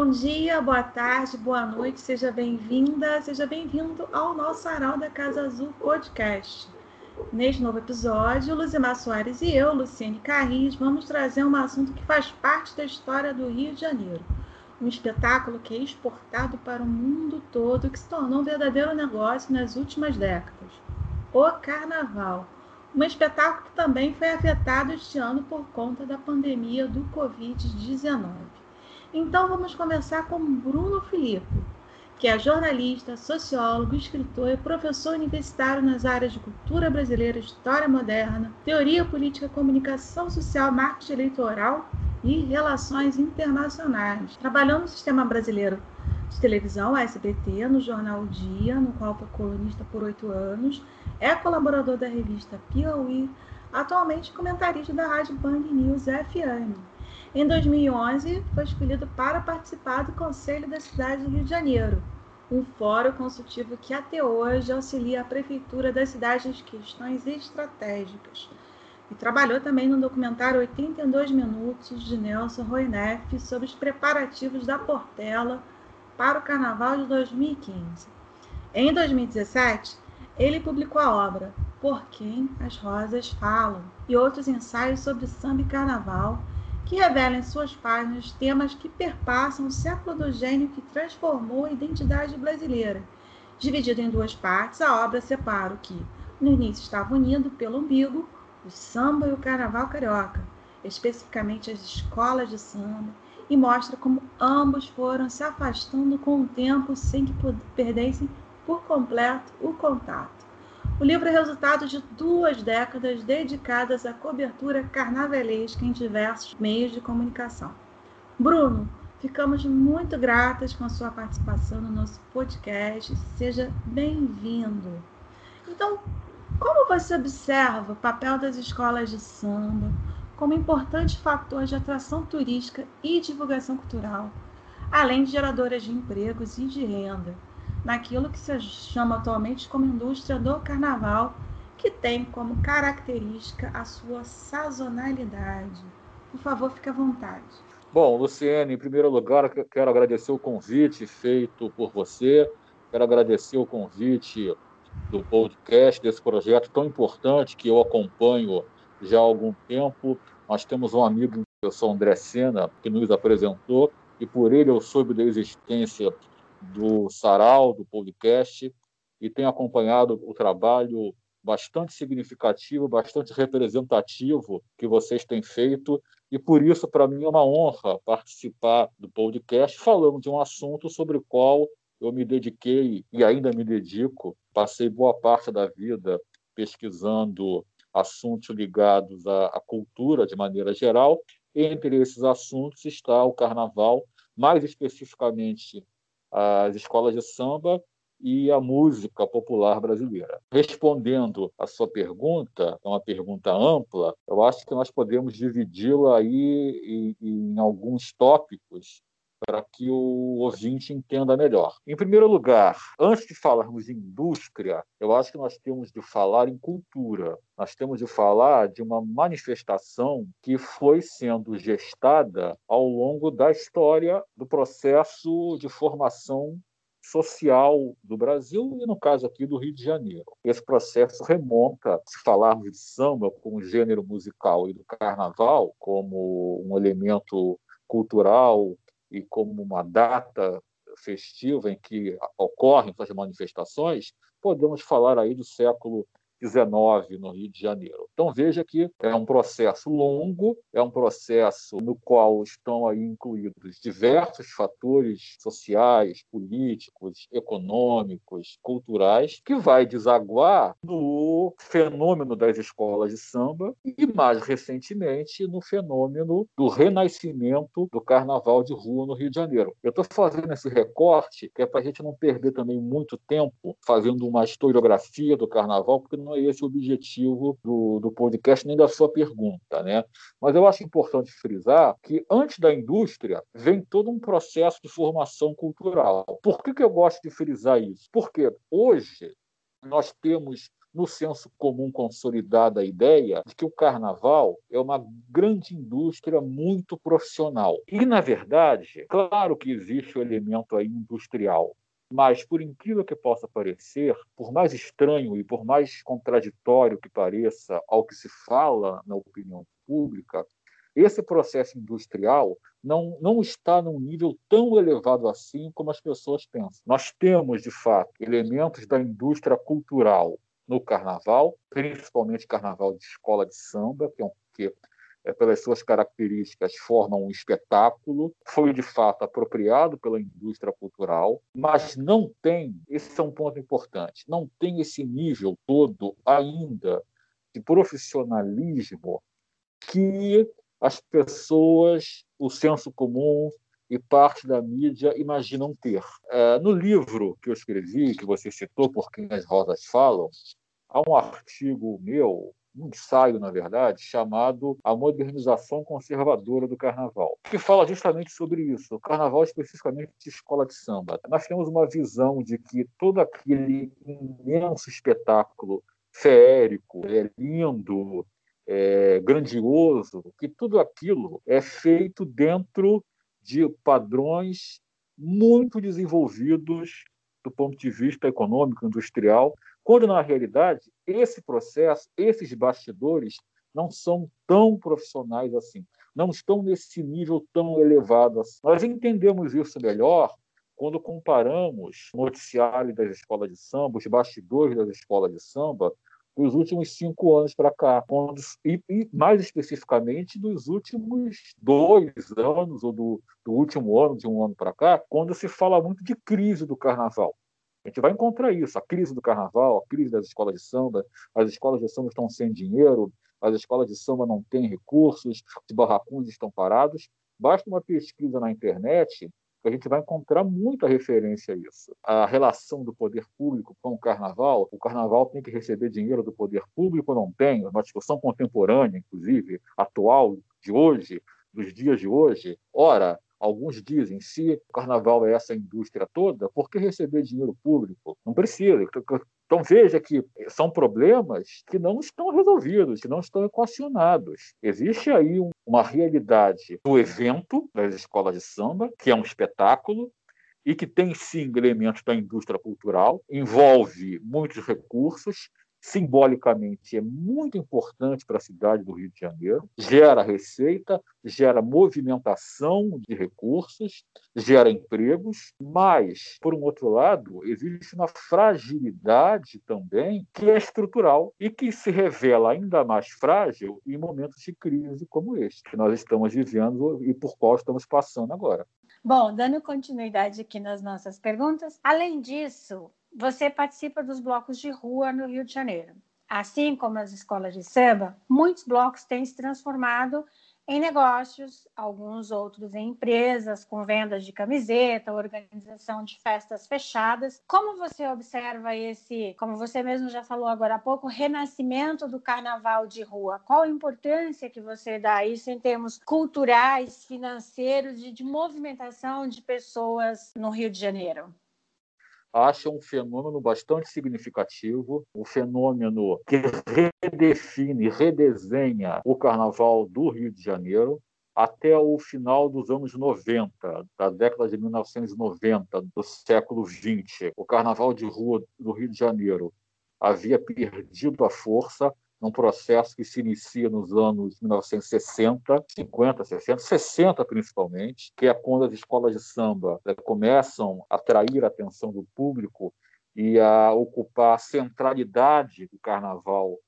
Bom dia, boa tarde, boa noite, seja bem-vinda, seja bem-vindo ao nosso Sarau da Casa Azul podcast. Neste novo episódio, Luzimar Soares e eu, Luciene Carris, vamos trazer um assunto que faz parte da história do Rio de Janeiro. Um espetáculo que é exportado para o mundo todo, que se tornou um verdadeiro negócio nas últimas décadas. O Carnaval. Um espetáculo que também foi afetado este ano por conta da pandemia do Covid-19. Então vamos começar com Bruno Filipe, que é jornalista, sociólogo, escritor e professor universitário nas áreas de cultura brasileira, história moderna, teoria política, comunicação social, marketing eleitoral e relações internacionais. Trabalhou no sistema brasileiro de televisão, SBT, no jornal Dia, no qual foi colunista por oito anos, é colaborador da revista Piauí, atualmente comentarista da Rádio Band News FM. Em 2011, foi escolhido para participar do Conselho da cidade do Rio de Janeiro, um fórum consultivo que até hoje auxilia a prefeitura da cidade nas questões estratégicas. E trabalhou também no documentário 82 Minutos de Nelson Roineff sobre os preparativos da Portela para o Carnaval de 2015. Em 2017, ele publicou a obra Por Quem as Rosas Falam e outros ensaios sobre samba e carnaval que revela em suas páginas temas que perpassam o século do gênio que transformou a identidade brasileira. Dividida em duas partes, a obra separa o que, no início, estava unido pelo umbigo, o samba e o carnaval carioca, especificamente as escolas de samba, e mostra como ambos foram se afastando com o tempo sem que perdessem por completo o contato. O livro é resultado de duas décadas dedicadas à cobertura carnavalesca em diversos meios de comunicação. Bruno, ficamos muito gratas com a sua participação no nosso podcast. Seja bem-vindo. Então, como você observa o papel das escolas de samba como importante fator de atração turística e divulgação cultural, além de geradoras de empregos e de renda? Naquilo que se chama atualmente como indústria do carnaval, que tem como característica a sua sazonalidade. Por favor, fique à vontade. Bom, Luciene, em primeiro lugar, quero agradecer o convite feito por você, quero agradecer o convite do podcast, desse projeto tão importante que eu acompanho já há algum tempo. Nós temos um amigo, eu sou André Sena, que nos apresentou, e por ele eu soube da existência do Sarau, do podcast, e tenho acompanhado o trabalho bastante significativo, bastante representativo que vocês têm feito, e por isso, para mim, é uma honra participar do podcast falando de um assunto sobre o qual eu me dediquei e ainda me dedico. Passei boa parte da vida pesquisando assuntos ligados à, à cultura de maneira geral. Entre esses assuntos está o carnaval, mais especificamente as escolas de samba e a música popular brasileira. Respondendo à sua pergunta, é uma pergunta ampla, eu acho que nós podemos dividi-la aí em, em alguns tópicos para que o ouvinte entenda melhor. Em primeiro lugar, antes de falarmos de indústria, eu acho que nós temos de falar em cultura. Nós temos de falar de uma manifestação que foi sendo gestada ao longo da história do processo de formação social do Brasil e, no caso aqui, do Rio de Janeiro. Esse processo remonta, se falarmos de samba como gênero musical e do carnaval como um elemento cultural e como uma data festiva em que ocorrem essas manifestações, podemos falar aí do século 19 no Rio de Janeiro. Então veja que é um processo longo, é um processo no qual estão aí incluídos diversos fatores sociais, políticos, econômicos, culturais, que vai desaguar no fenômeno das escolas de samba e mais recentemente no fenômeno do renascimento do carnaval de rua no Rio de Janeiro. Eu estou fazendo esse recorte que é para a gente não perder também muito tempo fazendo uma historiografia do carnaval, porque não é esse o objetivo do, do podcast nem da sua pergunta. Né? Mas eu acho importante frisar que antes da indústria vem todo um processo de formação cultural. Por que, que eu gosto de frisar isso? Porque hoje nós temos no senso comum consolidada a ideia de que o carnaval é uma grande indústria muito profissional. E, na verdade, claro que existe o elemento aí industrial, mas, por incrível que possa parecer, por mais estranho e por mais contraditório que pareça ao que se fala na opinião pública, esse processo industrial não, não está num nível tão elevado assim como as pessoas pensam. Nós temos, de fato, elementos da indústria cultural no carnaval, principalmente carnaval de escola de samba, que é um que pelas suas características forma um espetáculo, foi de fato apropriado pela indústria cultural, mas não tem, esse é um ponto importante, não tem esse nível todo ainda de profissionalismo que as pessoas, o senso comum e parte da mídia imaginam ter. É, no livro que eu escrevi, que você citou, Por Quem as Rosas Falam, há um artigo meu, um ensaio, na verdade, chamado A Modernização Conservadora do Carnaval, que fala justamente sobre isso, o carnaval especificamente de escola de samba. Nós temos uma visão de que todo aquele imenso espetáculo feérico, é lindo, é, grandioso, que tudo aquilo é feito dentro de padrões muito desenvolvidos do ponto de vista econômico, industrial, quando na realidade esse processo, esses bastidores não são tão profissionais assim, não estão nesse nível tão elevado assim. Nós entendemos isso melhor quando comparamos o noticiário das escolas de samba, os bastidores das escolas de samba, dos últimos cinco anos para cá, quando, e, e, mais especificamente dos últimos dois anos, ou do, do último ano, de um ano para cá, quando se fala muito de crise do carnaval. A gente vai encontrar isso, a crise do carnaval, a crise das escolas de samba, as escolas de samba estão sem dinheiro, as escolas de samba não têm recursos, os barracões estão parados. Basta uma pesquisa na internet a gente vai encontrar muita referência a isso. A relação do poder público com o carnaval, o carnaval tem que receber dinheiro do poder público, não tem, uma discussão contemporânea, inclusive, atual, de hoje, dos dias de hoje. Ora, Alguns dizem, se o carnaval é essa indústria toda, por que receber dinheiro público? Não precisa. Então veja que são problemas que não estão resolvidos, que não estão equacionados. Existe aí uma realidade do evento das escolas de samba, que é um espetáculo, e que tem sim elementos da indústria cultural, envolve muitos recursos, simbolicamente é muito importante para a cidade do Rio de Janeiro, gera receita, gera movimentação de recursos, gera empregos, mas, por um outro lado, existe uma fragilidade também que é estrutural e que se revela ainda mais frágil em momentos de crise como este que nós estamos vivendo e por qual estamos passando agora. Bom, dando continuidade aqui nas nossas perguntas, além disso, você participa dos blocos de rua no Rio de Janeiro. Assim como as escolas de samba, muitos blocos têm se transformado em negócios, alguns outros em empresas, com vendas de camiseta, organização de festas fechadas. Como você observa esse, como você mesmo já falou agora há pouco, renascimento do carnaval de rua? Qual a importância que você dá a isso em termos culturais, financeiros e de movimentação de pessoas no Rio de Janeiro? Acha um fenômeno bastante significativo, um fenômeno que redefine, redesenha o carnaval do Rio de Janeiro até o final dos anos 90, da década de 1990, do século 20. O carnaval de rua do Rio de Janeiro havia perdido a força num processo que se inicia nos anos 1960, 50, 60, 60 principalmente, que é quando as escolas de samba né, começam a atrair a atenção do público e a ocupar a centralidade do carnaval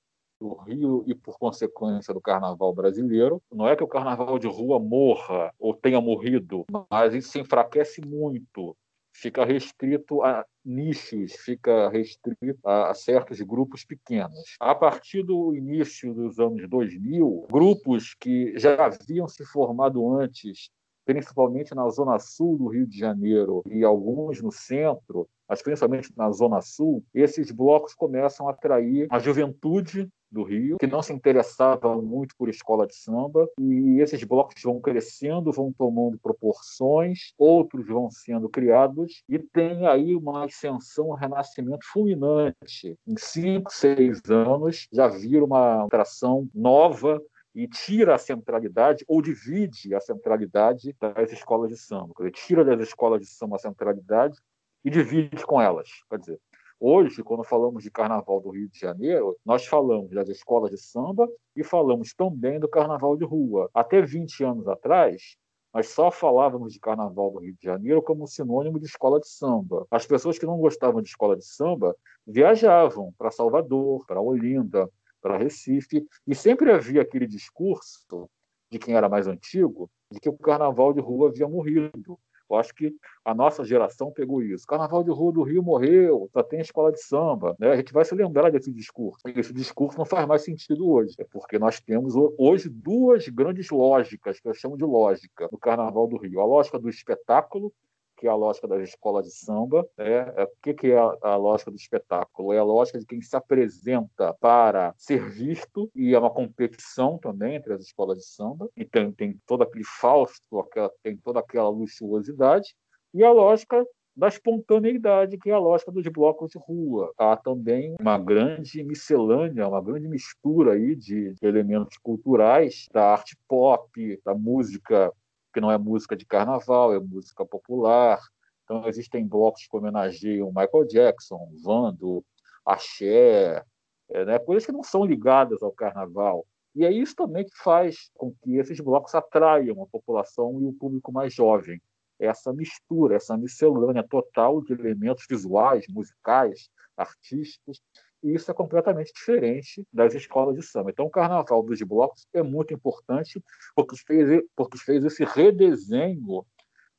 do Rio e, por consequência, do carnaval brasileiro. Não é que o carnaval de rua morra ou tenha morrido, mas isso se enfraquece muito fica restrito a nichos, fica restrito a certos grupos pequenos. A partir do início dos anos 2000, grupos que já haviam se formado antes, principalmente na zona sul do Rio de Janeiro e alguns no centro, mas principalmente na zona sul, esses blocos começam a atrair a juventude do Rio, que não se interessavam muito por escola de samba, e esses blocos vão crescendo, vão tomando proporções, outros vão sendo criados, e tem aí uma ascensão, um renascimento fulminante. Em cinco, seis anos, já vira uma atração nova e tira a centralidade ou divide a centralidade das escolas de samba. Quer dizer, tira das escolas de samba a centralidade e divide com elas. Quer dizer, hoje, quando falamos de Carnaval do Rio de Janeiro, nós falamos das escolas de samba e falamos também do Carnaval de rua. Até 20 anos atrás, nós só falávamos de Carnaval do Rio de Janeiro como sinônimo de escola de samba. As pessoas que não gostavam de escola de samba viajavam para Salvador, para Olinda, para Recife, e sempre havia aquele discurso de quem era mais antigo de que o carnaval de rua havia morrido. Eu acho que a nossa geração pegou isso. Carnaval de Rua do Rio morreu, só tem escola de samba. Né? A gente vai se lembrar desse discurso. Esse discurso não faz mais sentido hoje, é porque nós temos hoje duas grandes lógicas, que eu chamo de lógica, no Carnaval do Rio. A lógica do espetáculo que é a lógica das escolas de samba. Né? É, o que, que é a, a, lógica do espetáculo? É a lógica de quem se apresenta para ser visto, e é uma competição também entre as escolas de samba, e tem, todo aquele fausto, aquela, tem toda aquela luxuosidade, e a lógica da espontaneidade, que é a lógica dos blocos de rua. Há também uma grande miscelânea, uma grande mistura aí de elementos culturais da arte pop, da música que não é música de carnaval, é música popular. Então, existem blocos que homenageiam Michael Jackson, Vando, Axé, é, né? coisas que não são ligadas ao carnaval. E é isso também que faz com que esses blocos atraiam a população e o público mais jovem. Essa mistura, essa miscelânea total de elementos visuais, musicais, artísticos, e isso é completamente diferente das escolas de samba. Então, o Carnaval dos Blocos é muito importante porque fez, porque fez esse redesenho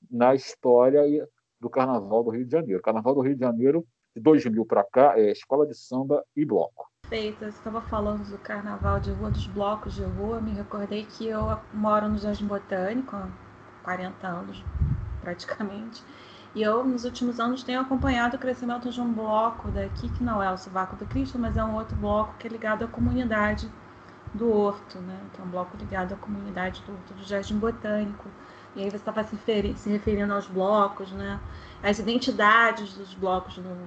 na história do Carnaval do Rio de Janeiro. Carnaval do Rio de Janeiro, de 2000 para cá, é escola de samba e bloco. Perfeito. Você estava falando do Carnaval de Rua, dos blocos de rua. Me recordei que eu moro no Jardim Botânico há 40 anos, praticamente. E eu, nos últimos anos, tenho acompanhado o crescimento de um bloco daqui, que não é o Sovaco do Cristo, mas é um outro bloco que é ligado à comunidade do Horto, né? que é um bloco ligado à comunidade do Horto do Jardim Botânico. E aí você estava se, se, referindo aos blocos, né? as identidades dos blocos no,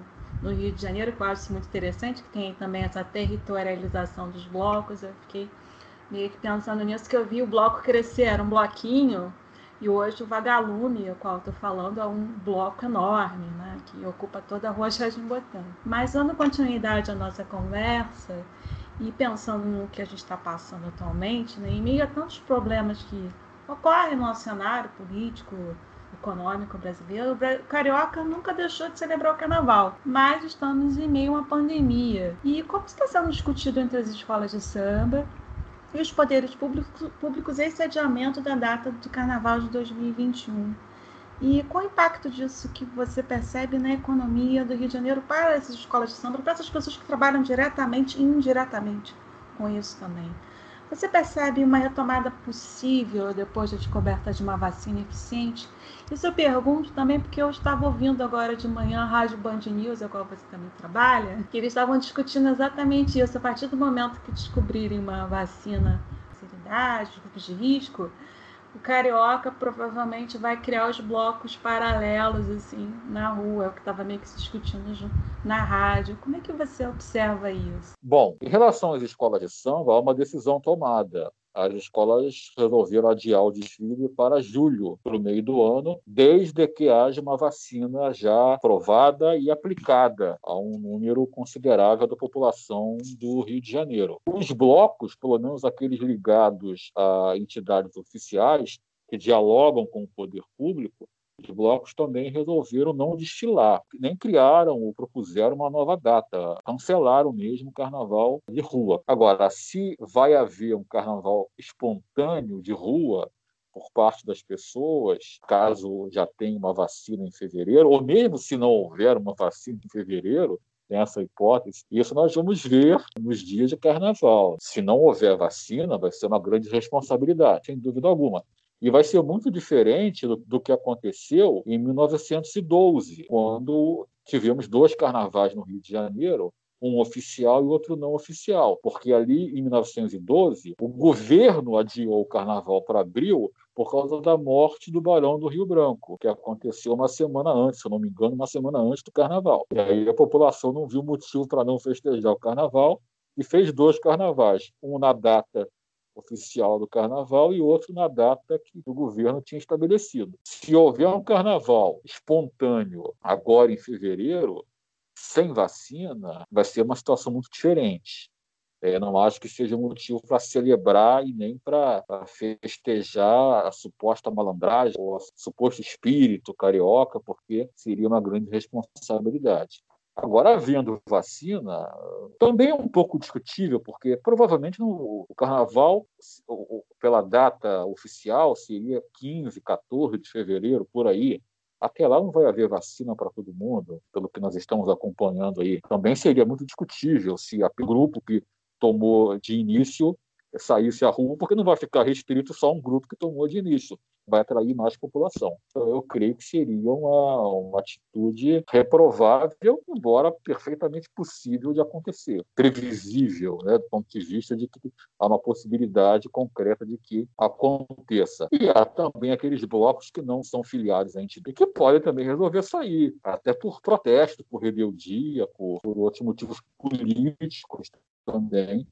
no Rio de Janeiro, que eu acho muito interessante, que tem também essa territorialização dos blocos. Eu fiquei meio que pensando nisso, que eu vi o bloco crescer, era um bloquinho e hoje o Vagalume, o qual estou falando, é um bloco enorme, né, que ocupa toda a rua Jardim Botânico. Mas dando continuidade à nossa conversa e pensando no que a gente está passando atualmente, né, em meio a tantos problemas que ocorrem no nosso cenário político, econômico brasileiro, o carioca nunca deixou de celebrar o carnaval, mas estamos em meio a uma pandemia. E como está sendo discutido entre as escolas de samba e os poderes públicos, públicos esse adiamento da data do Carnaval de 2021. E qual o impacto disso que você percebe na economia do Rio de Janeiro para essas escolas de samba, para essas pessoas que trabalham diretamente e indiretamente com isso também? Você percebe uma retomada possível depois da descoberta de uma vacina eficiente? Isso eu pergunto também porque eu estava ouvindo agora de manhã a Rádio Band News, a qual você também trabalha, que eles estavam discutindo exatamente isso. A partir do momento que descobrirem uma vacina, facilidade, grupos de risco, o carioca provavelmente vai criar os blocos paralelos assim na rua, é o que estava meio que se discutindo na rádio. Como é que você observa isso? Bom, em relação às escolas de samba, há uma decisão tomada as escolas resolveram adiar o desfile para julho, para o meio do ano, desde que haja uma vacina já aprovada e aplicada a um número considerável da população do Rio de Janeiro. Os blocos, pelo menos aqueles ligados a entidades oficiais, que dialogam com o poder público, os blocos também resolveram não desfilar, nem criaram ou propuseram uma nova data, cancelaram mesmo o carnaval de rua. Agora, se vai haver um carnaval espontâneo de rua, por parte das pessoas, caso já tenha uma vacina em fevereiro, ou mesmo se não houver uma vacina em fevereiro, tem essa hipótese. Isso nós vamos ver nos dias de carnaval. Se não houver vacina, vai ser uma grande responsabilidade, sem dúvida alguma. E vai ser muito diferente do, do que aconteceu em 1912, quando tivemos dois carnavais no Rio de Janeiro, um oficial e outro não oficial, porque ali em 1912 o governo adiou o carnaval para abril por causa da morte do Barão do Rio Branco, que aconteceu uma semana antes, se eu não me engano, uma semana antes do carnaval. E aí a população não viu motivo para não festejar o carnaval e fez dois carnavais, um na data oficial do carnaval e outro na data que o governo tinha estabelecido. Se houver um carnaval espontâneo agora em fevereiro, sem vacina, vai ser uma situação muito diferente. É, não acho que seja motivo para celebrar e nem para festejar a suposta malandragem ou o suposto espírito carioca, porque seria uma grande responsabilidade. Agora, havendo vacina, também é um pouco discutível, porque provavelmente no, o carnaval, pela data oficial, seria 15, 14 de fevereiro, por aí. Até lá não vai haver vacina para todo mundo, pelo que nós estamos acompanhando aí. Também seria muito discutível se o grupo que tomou de início saísse à rua, porque não vai ficar restrito só um grupo que tomou de início vai atrair mais população. Então, eu creio que seria uma, uma atitude reprovável, embora perfeitamente possível de acontecer, previsível, né, do ponto de vista de que há uma possibilidade concreta de que aconteça. E há também aqueles blocos que não são filiados à entidade, que podem também resolver sair, até por protesto, por rebeldia, por, por outros motivos políticos também.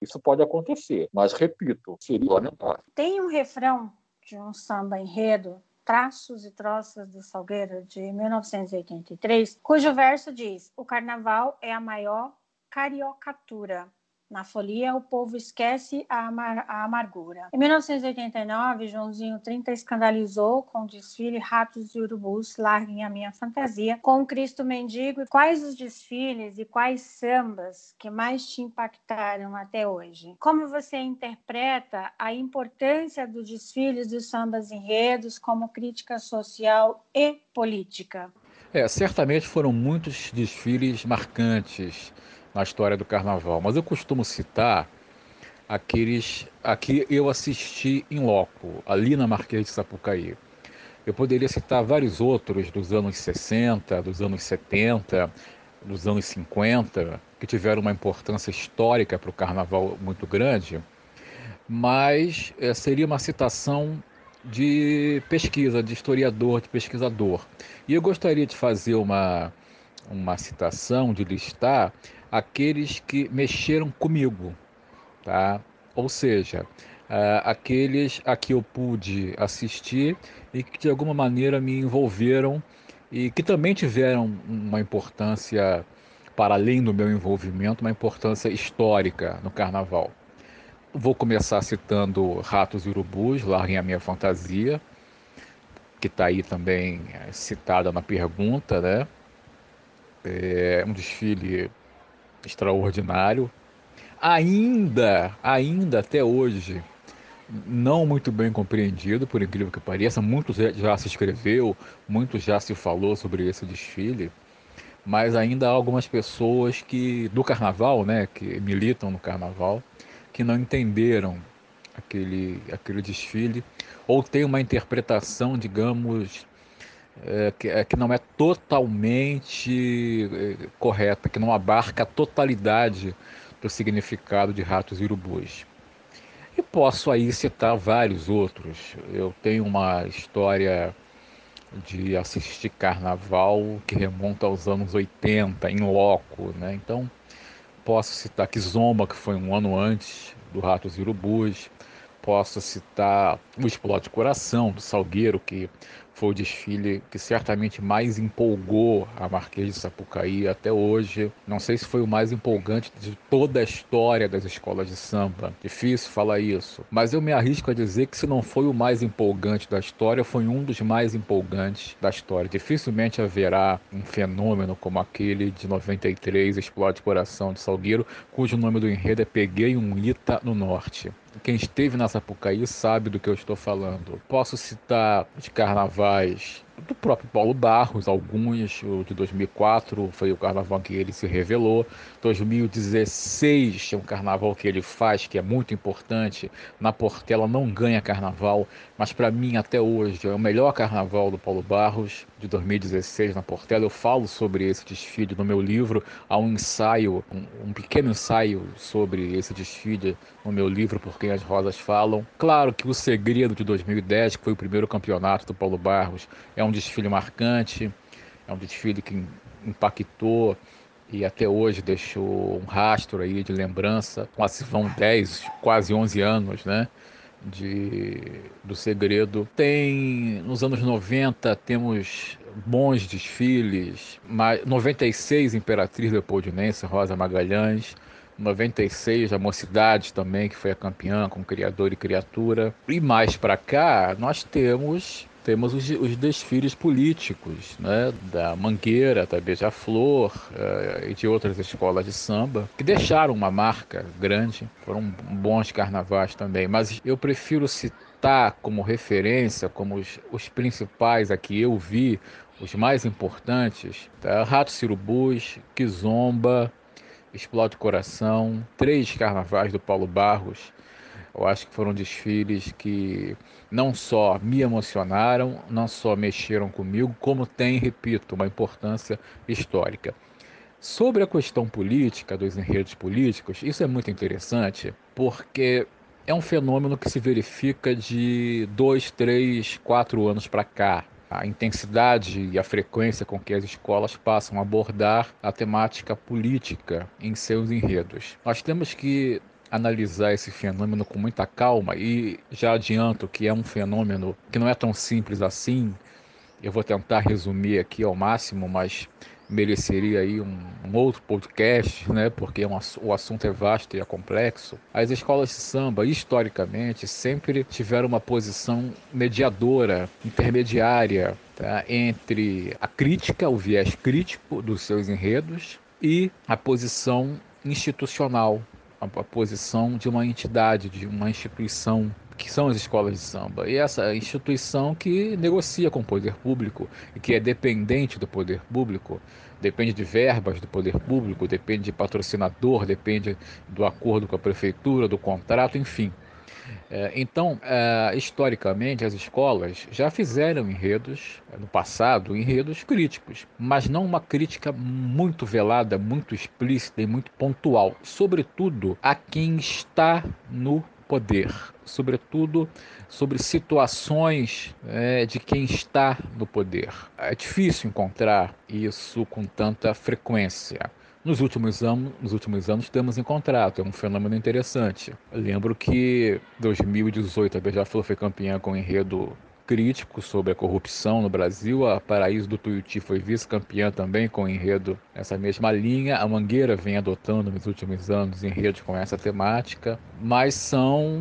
Isso pode acontecer, mas repito, seria lamentável. Tem um refrão de um samba enredo, Traços e Troças do Salgueiro, de 1983, cujo verso diz: O carnaval é a maior cariocatura na folia, o povo esquece a, amar a, amargura. Em 1989, Joãozinho 30 escandalizou com o desfile Ratos e Urubus, Larguem a Minha Fantasia, com o Cristo Mendigo. Quais os desfiles e quais sambas que mais te impactaram até hoje? Como você interpreta a importância dos desfiles dos sambas enredos como crítica social e política? É, certamente foram muitos desfiles marcantes na história do carnaval, mas eu costumo citar aqueles a que eu assisti em loco, ali na Marquês de Sapucaí. Eu poderia citar vários outros dos anos 60, dos anos 70, dos anos 50, que tiveram uma importância histórica para o carnaval muito grande, mas é, seria uma citação de pesquisa, de historiador, de pesquisador. E eu gostaria de fazer uma, uma citação, de listar aqueles que mexeram comigo, tá? Ou seja, uh, aqueles a que eu pude assistir e que de alguma maneira me envolveram e que também tiveram uma importância para além do meu envolvimento, uma importância histórica no carnaval. Vou começar citando Ratos e Urubus, Larguem a Minha Fantasia, que está aí também eh, citada na pergunta, né? É um desfile extraordinário. Ainda, ainda até hoje, não muito bem compreendido, por incrível que pareça. Muito já se escreveu, muito já se falou sobre esse desfile, mas ainda há algumas pessoas que do carnaval, né, que militam no carnaval, que não entenderam aquele, aquele desfile ou tem uma interpretação, digamos, é, que, é, que não é totalmente é, correta, que não abarca a totalidade do significado de ratos e urubus. E posso aí citar vários outros. Eu tenho uma história de assistir carnaval que remonta aos anos 80, em loco, né? Então, posso citar Kizomba, que foi um ano antes do Ratos e Urubus. Posso citar o Explode Coração, do Salgueiro, que foi o desfile que certamente mais empolgou a Marquês de Sapucaí até hoje. Não sei se foi o mais empolgante de toda a história das escolas de samba. Difícil falar isso, mas eu me arrisco a dizer que se não foi o mais empolgante da história, foi um dos mais empolgantes da história. Dificilmente haverá um fenômeno como aquele de 93, Explode Coração de Salgueiro, cujo nome do enredo é Peguei um Ita no Norte. Quem esteve na Sapucaí sabe do que eu estou falando. Posso citar de carnavais do próprio Paulo Barros, alguns, o de 2004 foi o carnaval que ele se revelou, 2016 é um carnaval que ele faz que é muito importante, na Portela não ganha carnaval, mas para mim até hoje é o melhor carnaval do Paulo Barros, de 2016 na Portela, eu falo sobre esse desfile no meu livro, há um ensaio, um, um pequeno ensaio sobre esse desfile no meu livro, Por Quem as Rosas Falam. Claro que o segredo de 2010, que foi o primeiro campeonato do Paulo Barros, é um desfile marcante, é um desfile que impactou e até hoje deixou um rastro aí de lembrança. Lá se vão 10, quase 11 anos, né? De, do segredo. Tem nos anos 90 temos bons desfiles, mas 96 Imperatriz Leopoldinense, Rosa Magalhães, 96 a Mocidade também, que foi a campeã com Criador e Criatura. E mais para cá, nós temos temos os, os, desfiles políticos, né, da Mangueira, da Beija-Flor uh, e de outras escolas de samba, que deixaram uma marca grande, foram bons carnavais também, mas eu prefiro citar como referência, como os, os principais aqui eu vi, os mais importantes, tá? Rato Cirubus, Kizomba, Explode Coração, três carnavais do Paulo Barros, eu acho que foram desfiles que não só me emocionaram, não só mexeram comigo, como tem, repito, uma importância histórica. Sobre a questão política, dos enredos políticos, isso é muito interessante, porque é um fenômeno que se verifica de dois, três, quatro anos para cá. A intensidade e a frequência com que as escolas passam a abordar a temática política em seus enredos. Nós temos que analisar esse fenômeno com muita calma e já adianto que é um fenômeno que não é tão simples assim. Eu vou tentar resumir aqui ao máximo, mas mereceria aí um, um outro podcast, né? Porque é um, o assunto é vasto e é complexo. As escolas de samba, historicamente, sempre tiveram uma posição mediadora, intermediária, tá? entre a crítica, o viés crítico dos seus enredos e a posição institucional, a, posição de uma entidade, de uma instituição que são as escolas de samba. E essa instituição que negocia com o poder público e que é dependente do poder público, depende de verbas do poder público, depende de patrocinador, depende do acordo com a prefeitura, do contrato, enfim. É, então, é, historicamente, as escolas já fizeram enredos, é, no passado, enredos críticos, mas não uma crítica muito velada, muito explícita e muito pontual, sobretudo a quem está no poder, sobretudo sobre situações é, de quem está no poder. É difícil encontrar isso com tanta frequência. Nos últimos, anos, nos últimos anos temos encontrado, é um fenômeno interessante. Eu lembro que em 2018 a Beija-Flor foi campeã com um enredo crítico sobre a corrupção no Brasil. A Paraíso do Tuiuti foi vice-campeã também com enredo nessa mesma linha. A Mangueira vem adotando nos últimos anos enredos com essa temática, mas são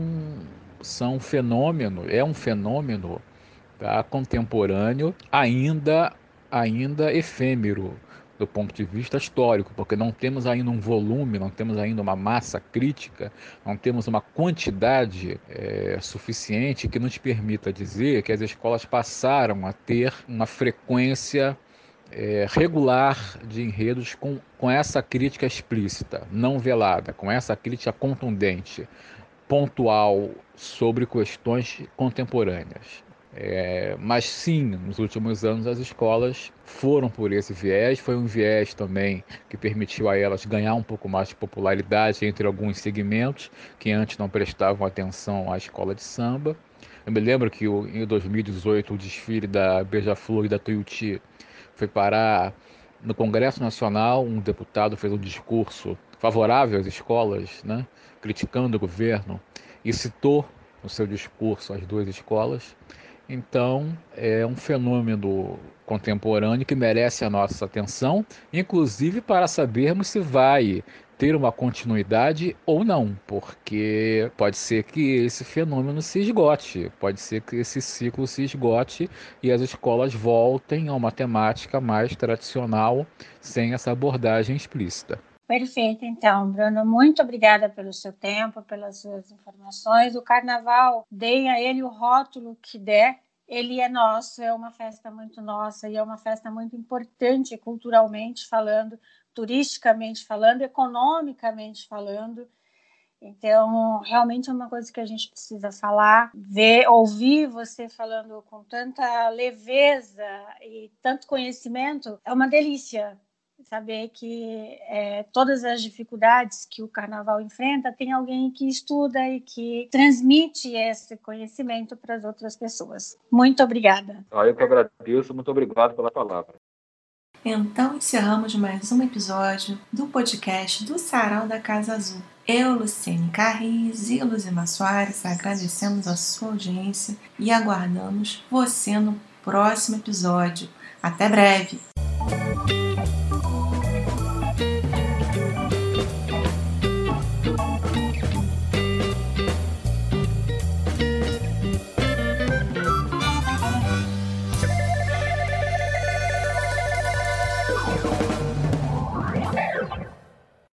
são fenômeno, é um fenômeno tá, contemporâneo ainda ainda efêmero do ponto de vista histórico, porque não temos ainda um volume, não temos ainda uma massa crítica, não temos uma quantidade é, suficiente que nos permita dizer que as escolas passaram a ter uma frequência é, regular de enredos com, com essa crítica explícita, não velada, com essa crítica contundente, pontual sobre questões contemporâneas. É, mas sim, nos últimos anos as escolas foram por esse viés. Foi um viés também que permitiu a elas ganhar um pouco mais de popularidade entre alguns segmentos que antes não prestavam atenção à escola de samba. Eu me lembro que em 2018 o desfile da Beija-Flor e da Tuiuti foi parar no Congresso Nacional. Um deputado fez um discurso favorável às escolas, né, criticando o governo, e citou no seu discurso as duas escolas. Então, é um fenômeno contemporâneo que merece a nossa atenção, inclusive para sabermos se vai ter uma continuidade ou não, porque pode ser que esse fenômeno se esgote, pode ser que esse ciclo se esgote e as escolas voltem a uma temática mais tradicional sem essa abordagem explícita. Perfeito, então, Bruno, muito obrigada pelo seu tempo, pelas suas informações. O carnaval, dei a ele o rótulo que der, ele é nosso, é uma festa muito nossa e é uma festa muito importante culturalmente falando, turisticamente falando, economicamente falando. Então, realmente é uma coisa que a gente precisa falar, ver, ouvir você falando com tanta leveza e tanto conhecimento, é uma delícia saber que é, todas as dificuldades que o carnaval enfrenta tem alguém que estuda e que transmite esse conhecimento para as outras pessoas. Muito obrigada. Ah, eu que agradeço, muito obrigado pela palavra. Então encerramos mais um episódio do podcast do Sarau da Casa Azul. Eu, Luciene Carris e Luzima Soares agradecemos a sua audiência e aguardamos você no próximo episódio. Até breve!